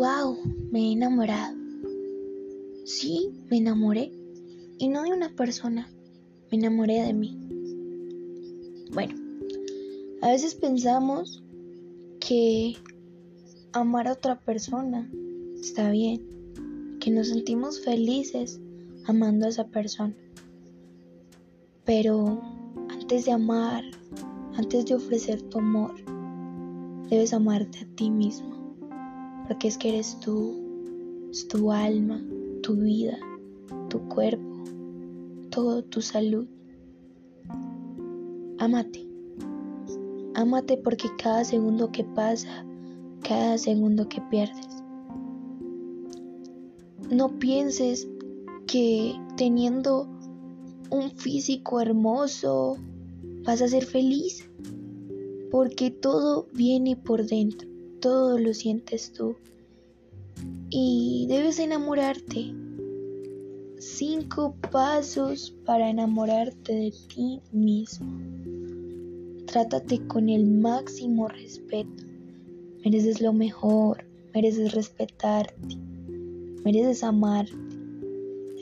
wow, me he enamorado. Sí, me enamoré. Y no de una persona, me enamoré de mí. Bueno, a veces pensamos que amar a otra persona está bien, que nos sentimos felices amando a esa persona. Pero antes de amar, antes de ofrecer tu amor, debes amarte a ti mismo, porque es que eres tú, es tu alma, tu vida, tu cuerpo, todo tu salud. Amate, amate porque cada segundo que pasa, cada segundo que pierdes. No pienses que teniendo un físico hermoso vas a ser feliz, porque todo viene por dentro, todo lo sientes tú. Y debes enamorarte. Cinco pasos para enamorarte de ti mismo. Trátate con el máximo respeto. Mereces lo mejor, mereces respetarte, mereces amarte.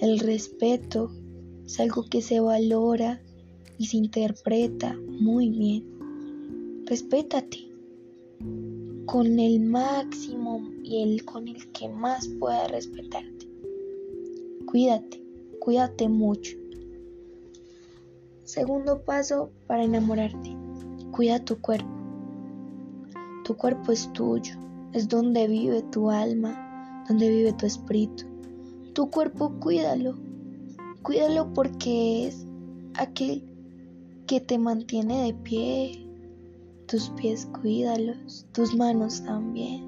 El respeto es algo que se valora y se interpreta muy bien. Respétate con el máximo y el con el que más pueda respetarte. Cuídate, cuídate mucho. Segundo paso para enamorarte. Cuida tu cuerpo. Tu cuerpo es tuyo, es donde vive tu alma, donde vive tu espíritu tu cuerpo cuídalo. Cuídalo porque es aquel que te mantiene de pie. Tus pies cuídalos, tus manos también.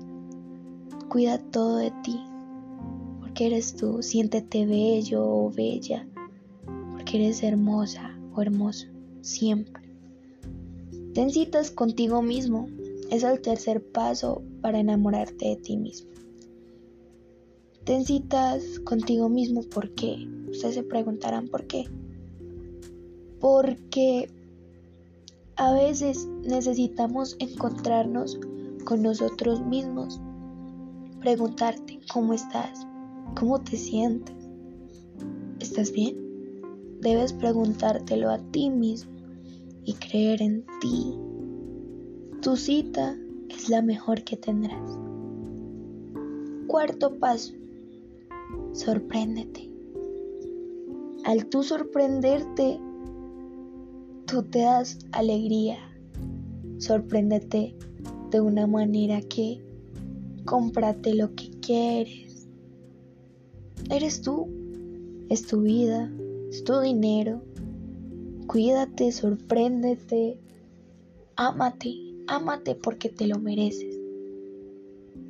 Cuida todo de ti, porque eres tú. Siéntete bello o bella, porque eres hermosa o hermoso, siempre. Ten citas contigo mismo. Es el tercer paso para enamorarte de ti mismo. Ten citas contigo mismo, ¿por qué? Ustedes se preguntarán por qué. Porque a veces necesitamos encontrarnos con nosotros mismos, preguntarte cómo estás, cómo te sientes, ¿estás bien? Debes preguntártelo a ti mismo y creer en ti. Tu cita es la mejor que tendrás. Cuarto paso, sorpréndete. Al tú sorprenderte, tú te das alegría. Sorpréndete de una manera que cómprate lo que quieres. Eres tú, es tu vida, es tu dinero. Cuídate, sorpréndete, ámate, ámate porque te lo mereces.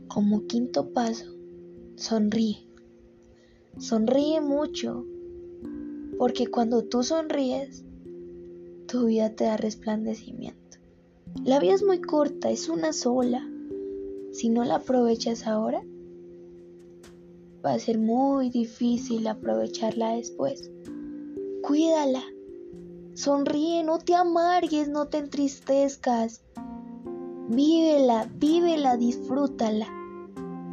Como quinto paso, sonríe. Sonríe mucho, porque cuando tú sonríes, tu vida te da resplandecimiento. La vida es muy corta, es una sola. Si no la aprovechas ahora, va a ser muy difícil aprovecharla después. Cuídala. Sonríe, no te amargues, no te entristezcas. Vívela, vívela, disfrútala.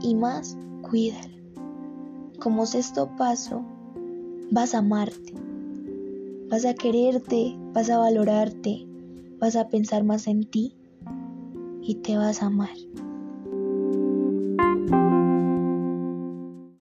Y más, cuídala. Como sexto paso, vas a amarte, vas a quererte, vas a valorarte, vas a pensar más en ti y te vas a amar.